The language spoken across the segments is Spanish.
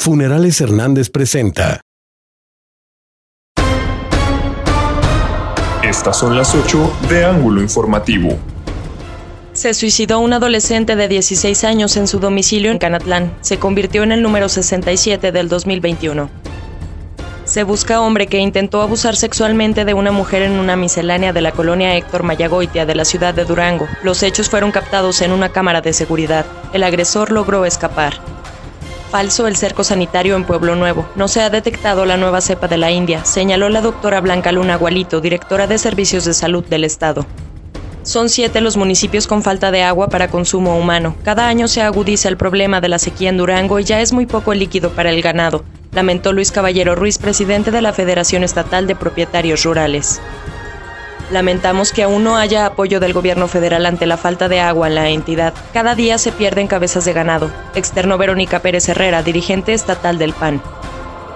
Funerales Hernández presenta. Estas son las 8 de Ángulo Informativo. Se suicidó un adolescente de 16 años en su domicilio en Canatlán. Se convirtió en el número 67 del 2021. Se busca hombre que intentó abusar sexualmente de una mujer en una miscelánea de la colonia Héctor Mayagoitia de la ciudad de Durango. Los hechos fueron captados en una cámara de seguridad. El agresor logró escapar. Falso el cerco sanitario en Pueblo Nuevo. No se ha detectado la nueva cepa de la India, señaló la doctora Blanca Luna Gualito, directora de Servicios de Salud del Estado. Son siete los municipios con falta de agua para consumo humano. Cada año se agudiza el problema de la sequía en Durango y ya es muy poco líquido para el ganado, lamentó Luis Caballero Ruiz, presidente de la Federación Estatal de Propietarios Rurales. Lamentamos que aún no haya apoyo del gobierno federal ante la falta de agua en la entidad. Cada día se pierden cabezas de ganado, externó Verónica Pérez Herrera, dirigente estatal del PAN.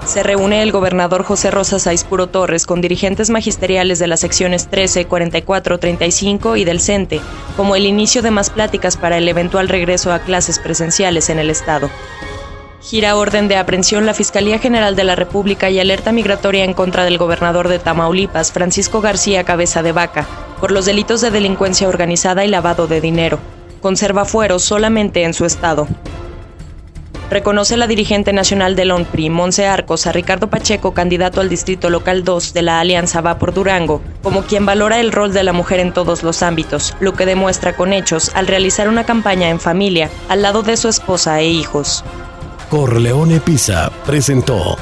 Se reúne el gobernador José Rosa Saispuro Torres con dirigentes magisteriales de las secciones 13, 44, 35 y del CENTE, como el inicio de más pláticas para el eventual regreso a clases presenciales en el Estado. Gira orden de aprehensión la Fiscalía General de la República y alerta migratoria en contra del gobernador de Tamaulipas, Francisco García Cabeza de Vaca, por los delitos de delincuencia organizada y lavado de dinero. Conserva fueros solamente en su estado. Reconoce la dirigente nacional del ONPRI, Monse Arcos, a Ricardo Pacheco, candidato al Distrito Local 2 de la Alianza Va por Durango, como quien valora el rol de la mujer en todos los ámbitos, lo que demuestra con hechos al realizar una campaña en familia al lado de su esposa e hijos. Corleone Pisa presentó